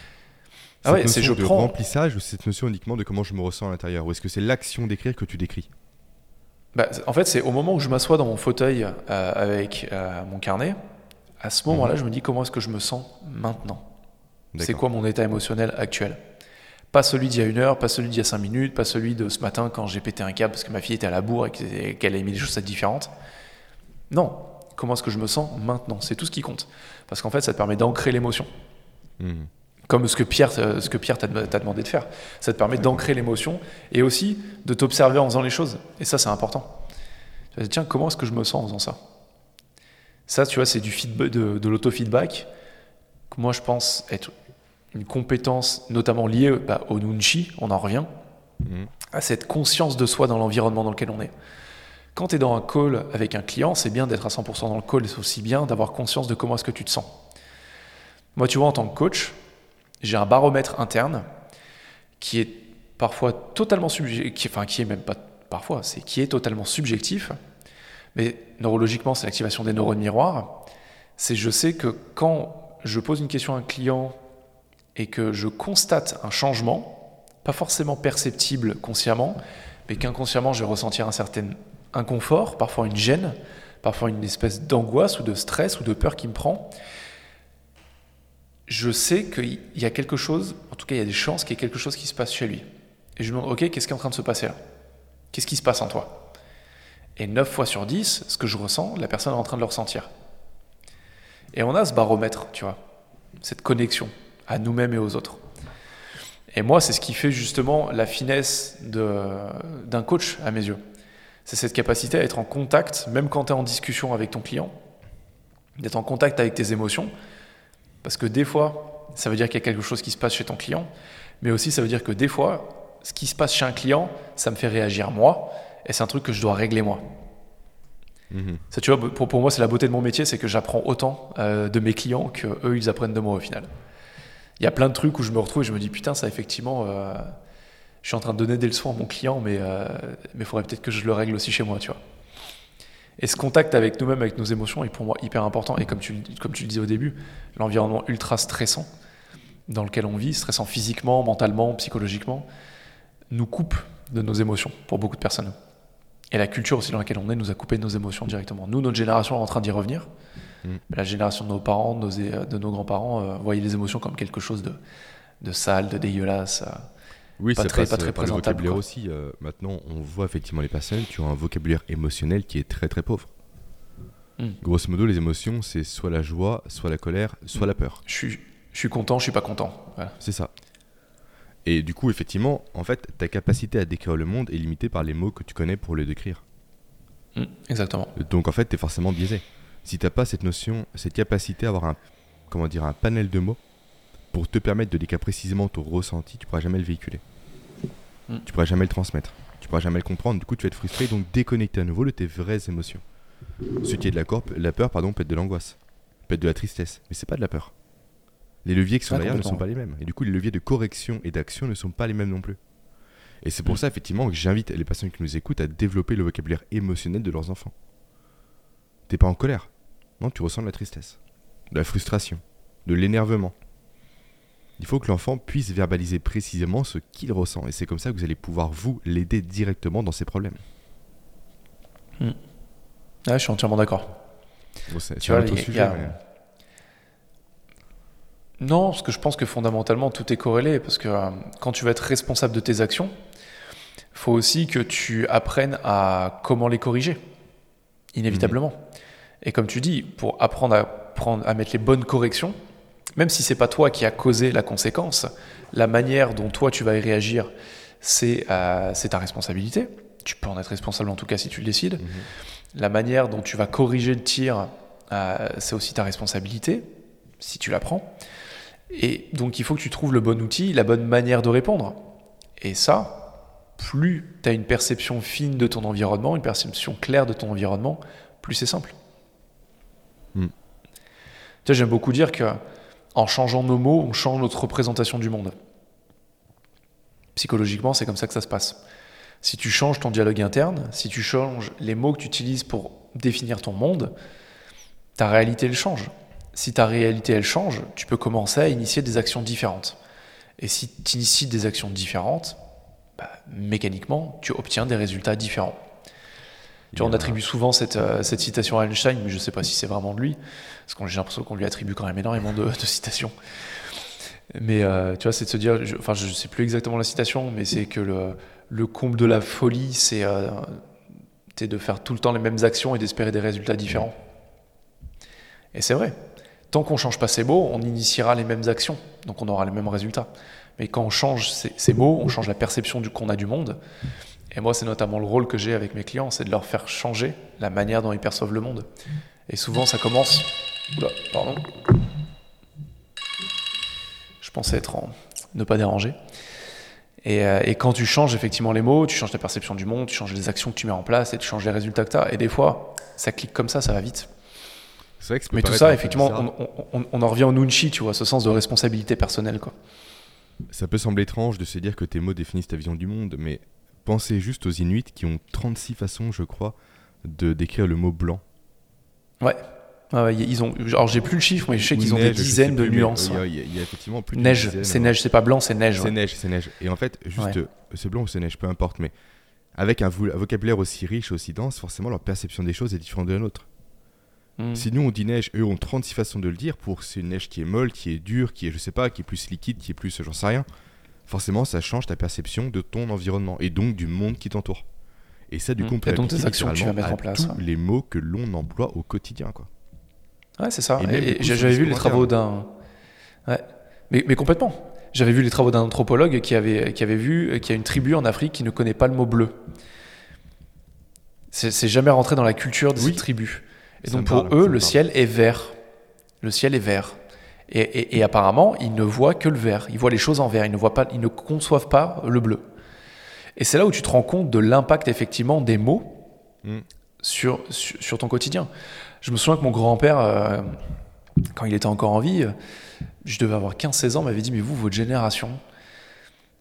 Ah ouais, c'est notion je de prends- remplissage ou cette notion uniquement de comment je me ressens à l'intérieur Ou est-ce que c'est l'action d'écrire que tu décris? Bah, en fait, c'est au moment où je m'assois dans mon fauteuil euh, avec euh, mon carnet, à ce moment-là, je me dis comment est-ce que je me sens maintenant? C'est Mhm. Quoi mon état émotionnel actuel? Pas celui d'il y a une heure, pas celui d'il y a cinq minutes, pas celui de ce matin quand j'ai pété un câble parce que ma fille était à la bourre et que- qu'elle a mis des chaussettes différentes. Non, comment est-ce que je me sens maintenant? C'est tout ce qui compte. Parce qu'en fait, ça te permet d'ancrer l'émotion. Mhm. Comme ce que Pierre, euh, ce que Pierre t'a demandé de faire. Ça te permet d'ancrer l'émotion et aussi de t'observer en faisant les choses. Et ça, c'est important. Tu vas dire, tiens, comment est-ce que je me sens en faisant ça? Ça, tu vois, c'est du feedback, de, de l'autofeedback moi, je pense être une compétence notamment liée bah, au nunchi, on en revient, Mhm. à cette conscience de soi dans l'environnement dans lequel on est. Quand tu es dans un call avec un client, c'est bien d'être à 100% dans le call et c'est aussi bien d'avoir conscience de comment est-ce que tu te sens. Moi, tu vois, en tant que coach, j'ai un baromètre interne qui est parfois totalement subjectif, enfin qui est même pas parfois, c'est qui est totalement subjectif, mais neurologiquement, c'est l'activation des neurones miroirs. C'est je sais que quand je pose une question à un client et que je constate un changement, pas forcément perceptible consciemment, mais qu'inconsciemment je vais ressentir un certain inconfort, parfois une gêne, parfois une espèce d'angoisse ou de stress ou de peur qui me prend, je sais qu'il y a quelque chose, en tout cas il y a des chances qu'il y ait quelque chose qui se passe chez lui. Et je me demande, ok, qu'est-ce qui est en train de se passer là? Qu'est-ce qui se passe en toi? Et 9 fois sur 10, ce que je ressens, la personne est en train de le ressentir. Et on a ce baromètre, tu vois, cette connexion à nous-mêmes et aux autres. Et moi, c'est ce qui fait justement la finesse d'un coach, à mes yeux. C'est cette capacité à être en contact, même quand tu es en discussion avec ton client, d'être en contact avec tes émotions. Parce que des fois, ça veut dire qu'il y a quelque chose qui se passe chez ton client, mais aussi ça veut dire que des fois, ce qui se passe chez un client, ça me fait réagir moi, et c'est un truc que je dois régler moi. Mhm. Ça, tu vois, pour, pour moi, c'est la beauté de mon métier, c'est que j'apprends autant euh, de mes clients que eux, ils apprennent de moi au final. Il y a plein de trucs où je me retrouve et je me dis putain, ça effectivement, euh, je suis en train de donner des leçons à mon client, mais il faudrait peut-être que je le règle aussi chez moi, tu vois. Et ce contact avec nous-mêmes, avec nos émotions, est pour moi hyper important. Et comme tu, le- comme tu le disais au début, l'environnement ultra stressant dans lequel on vit, stressant physiquement, mentalement, psychologiquement, nous coupe de nos émotions pour beaucoup de personnes. Et la culture aussi dans laquelle on est nous a coupé de nos émotions directement. Nous, notre génération est en train d'y revenir. Mm. La génération de nos parents, de nos, nos grands-parents, euh, voyaient les émotions comme quelque chose de, de sale, de dégueulasse. euh. Oui, Pas très- passe pas très par le présentable, vocabulaire quoi. aussi. euh, maintenant, on voit effectivement les personnes qui ont un vocabulaire émotionnel qui est très très pauvre. Mm. Grosso modo, les émotions, c'est soit la joie, soit la colère, soit Mm. la peur. Je suis, je suis content, je suis pas content. Voilà. C'est ça. Et du coup, effectivement, en fait, ta capacité à décrire le monde est limitée par les mots que tu connais pour le décrire. Mm, exactement. Donc en fait, tu es forcément biaisé. Si t'as pas cette notion, cette capacité à avoir un, comment dire, un panel de mots pour te permettre de décrire précisément ton ressenti, tu pourras jamais le véhiculer. Mm. Tu pourras jamais le transmettre. Tu pourras jamais le comprendre. Du coup, tu vas être frustré, donc déconnecté à nouveau de tes vraies émotions. Ce qui est de la, la peur, pardon, peut être de l'angoisse, peut être de la tristesse, mais c'est pas de la peur. Les leviers qui sont derrière ne sont pas les mêmes. Et du coup, les leviers de correction et d'action ne sont pas les mêmes non plus. Et c'est pour Mm. ça, effectivement, que j'invite les personnes qui nous écoutent à développer le vocabulaire émotionnel de leurs enfants. T'es pas en colère. Non, tu ressens de la tristesse, de la frustration, de l'énervement. Il faut que l'enfant puisse verbaliser précisément ce qu'il ressent. Et c'est comme ça que vous allez pouvoir, vous, l'aider directement dans ses problèmes. Ouais, je suis entièrement d'accord. Bon, Tu vois, il sujet. il a- mais- Non, parce que je pense que fondamentalement tout est corrélé. Parce que euh, quand tu vas être responsable de tes actions, faut aussi que tu apprennes à comment les corriger, inévitablement. Et comme tu dis, pour apprendre à, prendre, à mettre les bonnes corrections, même si c'est pas toi qui as causé la conséquence, la manière dont toi tu vas y réagir, c'est euh, c'est ta responsabilité. Tu peux en être responsable en tout cas si tu le décides. Mhm. La manière dont tu vas corriger le tir, euh, c'est aussi ta responsabilité, si tu la prends. Et donc il faut que tu trouves le bon outil, la bonne manière de répondre. Et ça, plus tu as une perception fine de ton environnement, une perception claire de ton environnement, plus c'est simple. Mm. Tu j'aime beaucoup dire que en changeant nos mots, on change notre représentation du monde. Psychologiquement, c'est comme ça que ça se passe. Si tu changes ton dialogue interne, si tu changes les mots que tu utilises pour définir ton monde, ta réalité elle change. Si ta réalité elle change, tu peux commencer à initier des actions différentes. Et si tu inities des actions différentes, bah, mécaniquement, tu obtiens des résultats différents. Tu vois, on attribue souvent cette, euh, cette, citation à Einstein, mais je ne sais pas si c'est vraiment de lui, parce que j'ai l'impression qu'on lui attribue quand même énormément de, de citations. Mais euh, tu vois, c'est de se dire, je, enfin, je ne sais plus exactement la citation, mais c'est que le, le, comble de la folie, c'est euh, de faire tout le temps les mêmes actions et d'espérer des résultats différents. Et c'est vrai. Tant qu'on change pas ses mots, on initiera les mêmes actions, donc on aura les mêmes résultats. Mais quand on change ces, mots, on change la perception qu'on a du monde. Et moi, c'est notamment le rôle que j'ai avec mes clients, c'est de leur faire changer la manière dont ils perçoivent le monde. Et souvent, ça commence. Oula, pardon. Je pensais être en ne pas déranger. Et, euh, et, quand tu changes effectivement les mots, tu changes ta perception du monde, tu changes les actions que tu mets en place et tu changes les résultats que tu as. Et des fois, ça clique comme ça, ça va vite. Vrai que Mais tout ça, effectivement, on, on, on, en revient au nunchi, tu vois, ce sens de responsabilité personnelle. Quoi. Ça peut sembler étrange de se dire que tes mots définissent ta vision du monde, mais pensez juste aux Inuits qui ont 36 façons, je crois, de décrire le mot blanc. Ouais. ouais ils ont, alors j'ai plus le chiffre, mais je sais qu'ils ont des dizaines de nuances. Il y, a, il y, a, effectivement plus de Neige, c'est neige, c'est pas blanc, c'est neige. C'est neige, c'est neige. Et en fait, juste, c'est blanc ou c'est neige, peu importe, mais avec un vocabulaire aussi riche, aussi dense, forcément leur perception des choses est différente de la nôtre. Mm. Si nous on dit neige, eux ont 36 façons de le dire pour c'est une neige qui est molle, qui est dure, qui est je sais pas, qui est plus liquide, qui est plus j'en sais rien. Forcément, ça change ta perception de ton environnement et donc du monde qui t'entoure. Et ça, du coup, on peut donc actions que tu vas mettre en place. Tous les mots que l'on emploie au quotidien, quoi. Ouais, c'est ça. Et, j'avais vu les travaux d'un. Ouais. Mais, mais complètement. J'avais vu les travaux d'un anthropologue qui avait, qui avait vu qu'il y a une tribu en Afrique qui ne connaît pas le mot bleu. C'est jamais rentré dans la culture de cette tribu. Et donc pour eux, le ciel est vert. Le ciel est vert. Et, apparemment, ils ne voient que le vert. Ils voient les choses en vert. Ils ne, voient pas, ils ne conçoivent pas le bleu. Et c'est là où tu te rends compte de l'impact effectivement des mots mm. sur, sur, ton quotidien. Je me souviens que mon grand-père, euh, quand il était encore en vie, je devais avoir 15-16 ans, m'avait dit, mais vous, votre génération,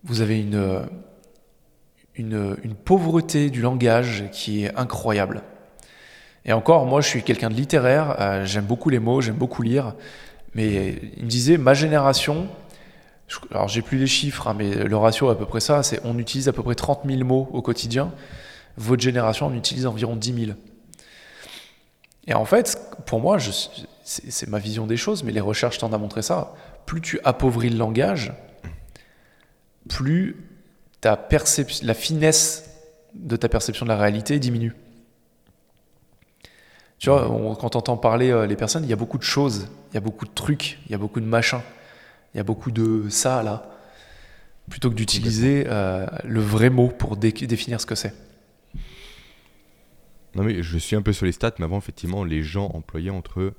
vous avez une, une, une pauvreté du langage qui est incroyable. Et encore, moi, je suis quelqu'un de littéraire, euh, j'aime beaucoup les mots, j'aime beaucoup lire. Mais il me disait, ma génération, alors j'ai plus les chiffres, hein, mais le ratio est à peu près ça, c'est on utilise à peu près 30 000 mots au quotidien. Votre génération en utilise environ 10 000. Et en fait, pour moi, c'est ma vision des choses, mais les recherches tendent à montrer ça. Plus tu appauvris le langage, plus ta la finesse de ta perception de la réalité diminue. Tu vois, quand on entend parler euh, les personnes, il y a beaucoup de choses, il y a beaucoup de trucs, il y a beaucoup de machins, il y a beaucoup de ça là, plutôt que d'utiliser euh, le vrai mot pour définir ce que c'est. Non mais je suis un peu sur les stats, mais avant effectivement les gens employaient entre,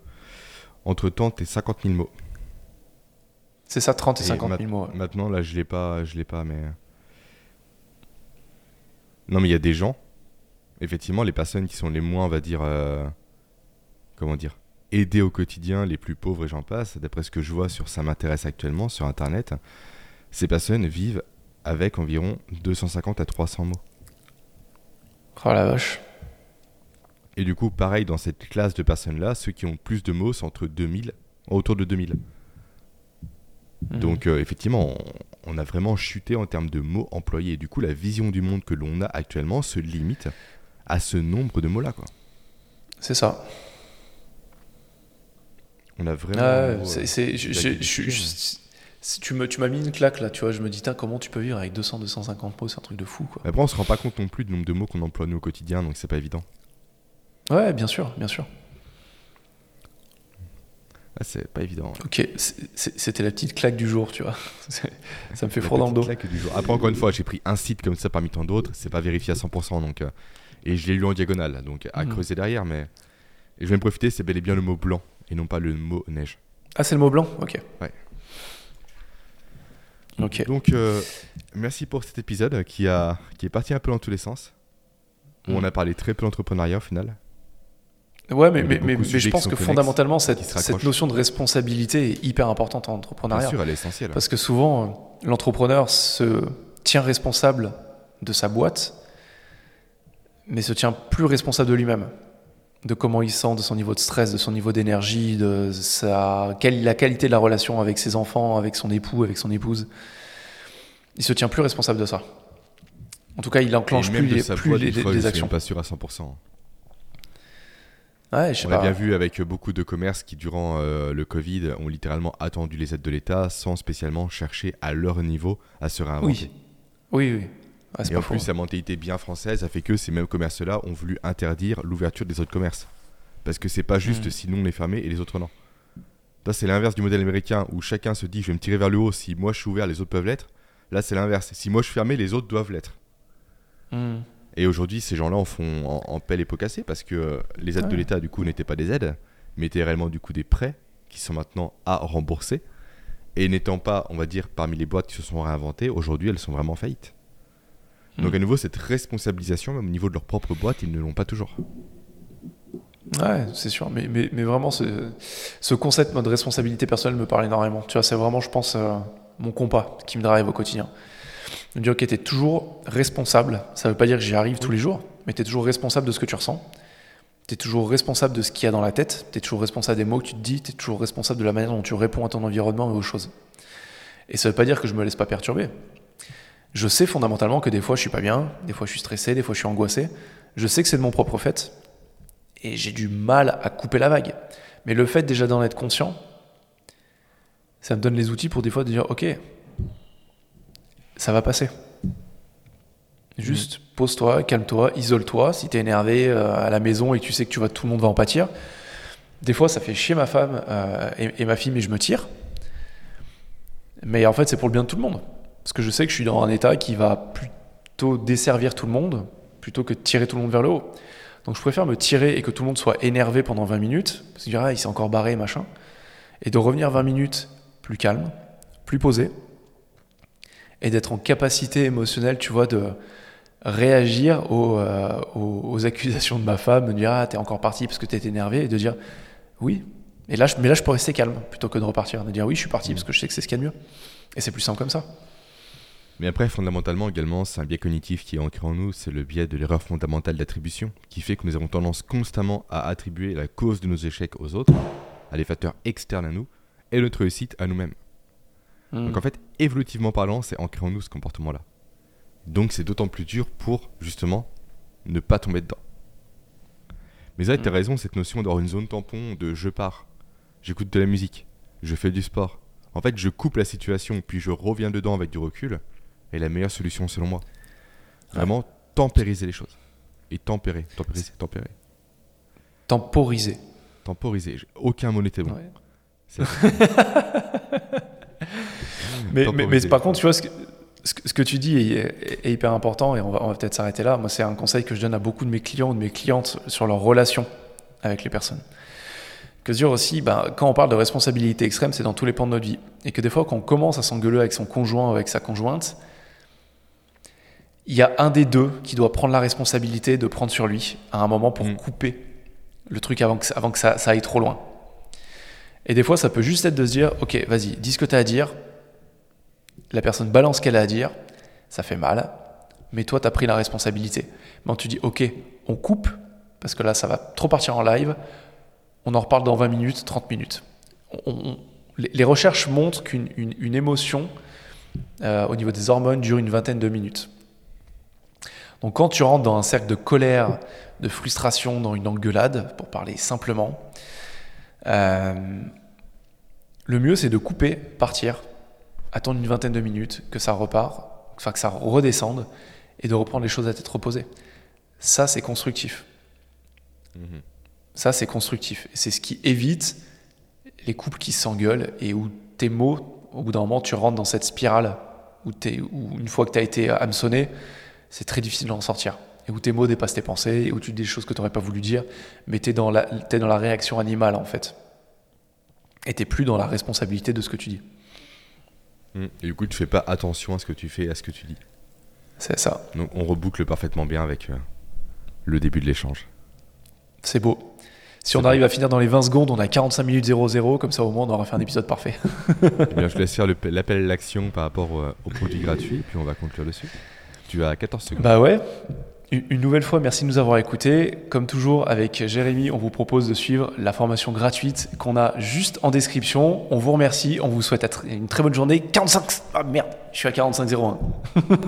entre 30 et 50 000 mots. C'est ça, 30 et, 50 000 mots. Maintenant là je l'ai pas, je l'ai pas, mais non mais il y a des gens, effectivement les personnes qui sont les moins, on va dire. Euh, comment dire, aider au quotidien les plus pauvres et j'en passe, d'après ce que je vois sur Ça m'intéresse actuellement sur Internet, ces personnes vivent avec environ 250 à 300 mots. Oh la vache. Et du coup, pareil, dans cette classe de personnes-là, ceux qui ont plus de mots, c'est entre 2000, autour de 2000. Mhm. Donc, euh, effectivement, on, on, a vraiment chuté en termes de mots employés. du coup, la vision du monde que l'on a actuellement se limite à ce nombre de mots-là. C'est ça. On a vraiment. tu m'as mis une claque là, tu vois. Je me dis, comment tu peux vivre avec 200, 250 mots C'est un truc de fou, quoi. Après, on se rend pas compte non plus du nombre de mots qu'on emploie nous au quotidien, donc c'est pas évident. Ouais, bien sûr, bien sûr. Ah, c'est pas évident. Ok, c'était la petite claque du jour, tu vois. ça me fait froid dans le dos. Du jour. Après, encore une fois, j'ai pris un site comme ça parmi tant d'autres. C'est pas vérifié à 100%, donc. Euh, et je l'ai lu en diagonale, donc à mhm. creuser derrière, mais. Et je vais me profiter, c'est bel et bien le mot blanc et non pas le mot neige. Ah, c'est le mot blanc Ok. Ouais. Ok. Donc, euh, merci pour cet épisode qui, a, qui est parti un peu dans tous les sens. Où on mm. a parlé très peu d'entrepreneuriat au final. Ouais, mais, mais, mais, je pense que fondamentalement, cette, cette, notion de responsabilité est hyper importante en entrepreneuriat. Bien sûr, elle est essentielle. Parce que souvent, l'entrepreneur se tient responsable de sa boîte, mais se tient plus responsable de lui-même, de comment il sent, de son niveau de stress, de son niveau d'énergie, de sa, quelle, la qualité de la relation avec ses enfants, avec son époux, avec son épouse. Il se tient plus responsable de ça. En tout cas, il enclenche plus les, plus les, fois, les je suis actions. pas sûr à 100%. Ouais, je sais On l'a bien vu avec beaucoup de commerces qui, durant euh, le Covid, ont littéralement attendu les aides de l'État sans spécialement chercher à leur niveau à se réinventer. Oui, oui, oui. C'est Et en plus, la mentalité bien française a fait que ces mêmes commerces-là ont voulu interdire l'ouverture des autres commerces. Parce que c'est pas juste Mm. si nous on est fermé et les autres non. Là, c'est l'inverse du modèle américain où chacun se dit je vais me tirer vers le haut, si moi je suis ouvert, les autres peuvent l'être. Là, c'est l'inverse. Si moi je suis fermé, les autres doivent l'être. Hmm. Et aujourd'hui, ces gens-là en font en, en pelle et pot cassé parce que les aides de l'État, du coup, n'étaient pas des aides, mais étaient réellement, du coup, des prêts qui sont maintenant à rembourser. Et n'étant pas, on va dire, parmi les boîtes qui se sont réinventées, aujourd'hui, elles sont vraiment faillites. Donc, Mm. à nouveau, cette responsabilisation, même au niveau de leur propre boîte, ils ne l'ont pas toujours. Ouais, c'est sûr. Mais, mais, mais vraiment, ce, ce concept de responsabilité personnelle me parle énormément. Tu vois, c'est vraiment, je pense, euh, mon compas qui me drive au quotidien. Me dire, ok, t'es toujours responsable. Ça veut pas dire que j'y arrive tous les jours, mais t'es toujours responsable de ce que tu ressens. T'es toujours responsable de ce qu'il y a dans la tête. T'es toujours responsable des mots que tu te dis. T'es toujours responsable de la manière dont tu réponds à ton environnement et aux choses. Et ça veut pas dire que je me laisse pas perturber. Je sais fondamentalement que des fois je suis pas bien, des fois je suis stressé, des fois je suis angoissé. Je sais que c'est de mon propre fait et j'ai du mal à couper la vague. Mais le fait déjà d'en être conscient, ça me donne les outils pour des fois de dire ok, ça va passer. Juste pose-toi, calme-toi, isole-toi. Si t'es énervé euh, à la maison et que tu sais que tu vas, tout le monde va en pâtir. Des fois, ça fait chier ma femme euh, et, et ma fille, mais je me tire. Mais en fait, c'est pour le bien de tout le monde. Parce que je sais que je suis dans un état qui va plutôt desservir tout le monde plutôt que de tirer tout le monde vers le haut. Donc je préfère me tirer et que tout le monde soit énervé pendant 20 minutes, parce qu'il ah, il s'est encore barré, machin, et de revenir 20 minutes plus calme, plus posé, et d'être en capacité émotionnelle, tu vois, de réagir aux, euh, accusations de ma femme, de dire ah t'es encore parti parce que t'es énervé, et de dire oui. Et là, mais là, je peux rester calme plutôt que de repartir, de dire oui, je suis parti parce que je sais que c'est ce qu'il y a de mieux. Et c'est plus simple comme ça. Mais après, fondamentalement, également, c'est un biais cognitif qui est ancré en nous, c'est le biais de l'erreur fondamentale d'attribution, qui fait que nous avons tendance constamment à attribuer la cause de nos échecs aux autres, à des facteurs externes à nous, et notre réussite à nous-mêmes. Mm. Donc en fait, évolutivement parlant, c'est ancré en nous ce comportement-là. Donc c'est d'autant plus dur pour, justement, ne pas tomber dedans. Mais ça, tu as raison, cette notion d'avoir une zone tampon de je pars, j'écoute de la musique, je fais du sport. En fait, je coupe la situation, puis je reviens dedans avec du recul, est la meilleure solution selon moi. Vraiment, tempériser les choses. Et tempérer, tempérer, c'est tempérer. Temporiser. Temporiser, aucun mot n'était bon. Ouais. Mais, mais, mais Temporiser. par contre, tu vois, ce que, ce que, tu dis est, est hyper important et on va, on va peut-être s'arrêter là. Moi, c'est un conseil que je donne à beaucoup de mes clients ou de mes clientes sur leur relation avec les personnes. Que dire aussi, ben, quand on parle de responsabilité extrême, c'est dans tous les pans de notre vie. Et que des fois, quand on commence à s'engueuler avec son conjoint ou avec sa conjointe, il y a un des deux qui doit prendre la responsabilité de prendre sur lui à un moment pour Mm. couper le truc avant que, ça- avant que ça, ça aille trop loin. Et des fois, ça peut juste être de se dire, ok, vas-y, dis ce que tu as à dire, la personne balance ce qu'elle a à dire, ça fait mal, mais toi, tu as pris la responsabilité. Maintenant, tu dis, ok, on coupe, parce que là, ça va trop partir en live, on en reparle dans 20 minutes, 30 minutes. On- on- les, les recherches montrent qu'une une- une émotion, euh, au niveau des hormones, dure une vingtaine de minutes. Donc quand tu rentres dans un cercle de colère, de frustration, dans une engueulade, pour parler simplement, euh, le mieux c'est de couper, partir, attendre une vingtaine de minutes, que ça repart, enfin que ça redescende, et de reprendre les choses à tête reposée. Ça c'est constructif. Mhm. Ça c'est constructif. C'est ce qui évite les couples qui s'engueulent et où tes mots, au bout d'un moment, tu rentres dans cette spirale où, où une fois que tu as été hameçonné, c'est très difficile d'en sortir. Et où tes mots dépassent tes pensées, et où tu dis des choses que tu n'aurais pas voulu dire, mais tu es, dans la- t'es dans la réaction animale en fait. Et tu plus dans la responsabilité de ce que tu dis. Mhm. Et du coup, tu fais pas attention à ce que tu fais et à ce que tu dis. C'est ça. Donc on reboucle parfaitement bien avec euh, le début de l'échange. C'est beau. Si on arrive à finir dans les 20 secondes, on a 45 minutes 00, comme ça au moins on aura fait un épisode parfait. Eh bien, je te laisse faire l'appel à l'action par rapport au, au produit gratuit, puis on va conclure dessus. Tu as 14 secondes. Bah ouais. une nouvelle fois, merci de nous avoir écoutés. Comme toujours, avec Jérémy, on vous propose de suivre la formation gratuite qu'on a juste en description. On vous remercie, on vous souhaite une très bonne journée. 45... Ah merde, je suis à 45-01.